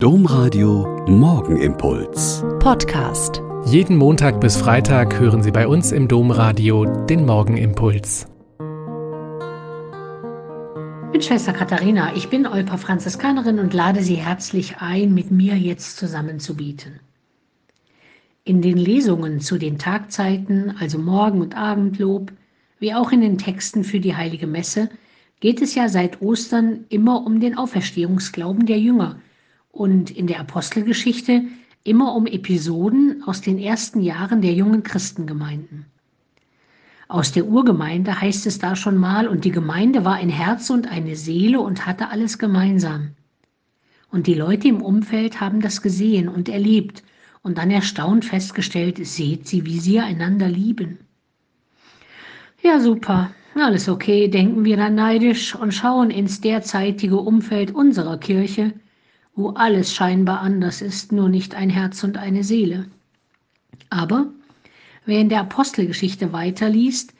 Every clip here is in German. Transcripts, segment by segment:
Domradio Morgenimpuls. Podcast. Jeden Montag bis Freitag hören Sie bei uns im Domradio den Morgenimpuls. Mit Schwester Katharina, ich bin Olpa Franziskanerin und lade Sie herzlich ein, mit mir jetzt zusammen zu bieten. In den Lesungen zu den Tagzeiten, also Morgen- und Abendlob, wie auch in den Texten für die Heilige Messe, geht es ja seit Ostern immer um den Auferstehungsglauben der Jünger – und in der Apostelgeschichte immer um Episoden aus den ersten Jahren der jungen Christengemeinden. Aus der Urgemeinde heißt es da schon mal, und die Gemeinde war ein Herz und eine Seele und hatte alles gemeinsam. Und die Leute im Umfeld haben das gesehen und erlebt und dann erstaunt festgestellt, seht sie, wie sie einander lieben. Ja, super, alles okay, denken wir dann neidisch und schauen ins derzeitige Umfeld unserer Kirche, wo alles scheinbar anders ist, nur nicht ein Herz und eine Seele. Aber wer in der Apostelgeschichte weiterliest,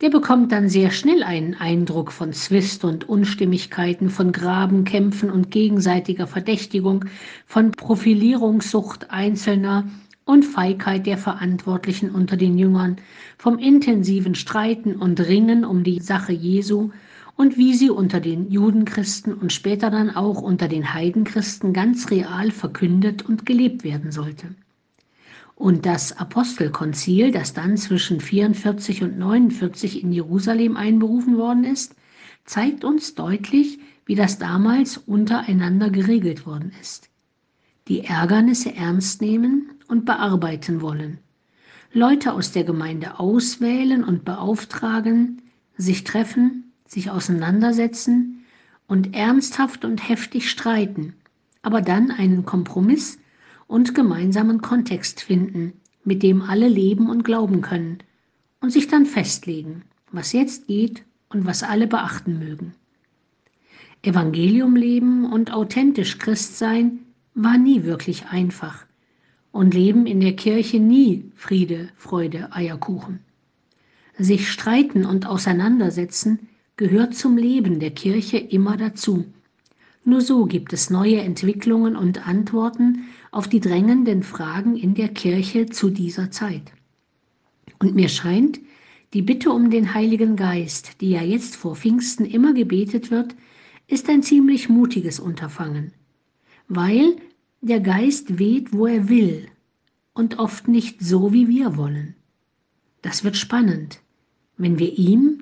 der bekommt dann sehr schnell einen Eindruck von Zwist und Unstimmigkeiten, von Grabenkämpfen und gegenseitiger Verdächtigung, von Profilierungssucht Einzelner und Feigheit der Verantwortlichen unter den Jüngern, vom intensiven Streiten und Ringen um die Sache Jesu und wie sie unter den Judenchristen und später dann auch unter den Heidenchristen ganz real verkündet und gelebt werden sollte. Und das Apostelkonzil, das dann zwischen 44 und 49 in Jerusalem einberufen worden ist, zeigt uns deutlich, wie das damals untereinander geregelt worden ist. Die Ärgernisse ernst nehmen und bearbeiten wollen. Leute aus der Gemeinde auswählen und beauftragen, sich treffen, sich auseinandersetzen und ernsthaft und heftig streiten, aber dann einen Kompromiss und gemeinsamen Kontext finden, mit dem alle leben und glauben können und sich dann festlegen, was jetzt geht und was alle beachten mögen. Evangelium leben und authentisch Christ sein war nie wirklich einfach und Leben in der Kirche nie Friede, Freude, Eierkuchen. Sich streiten und auseinandersetzen gehört zum Leben der Kirche immer dazu. Nur so gibt es neue Entwicklungen und Antworten auf die drängenden Fragen in der Kirche zu dieser Zeit. Und mir scheint, die Bitte um den Heiligen Geist, die ja jetzt vor Pfingsten immer gebetet wird, ist ein ziemlich mutiges Unterfangen, weil der Geist weht, wo er will und oft nicht so, wie wir wollen. Das wird spannend, wenn wir ihm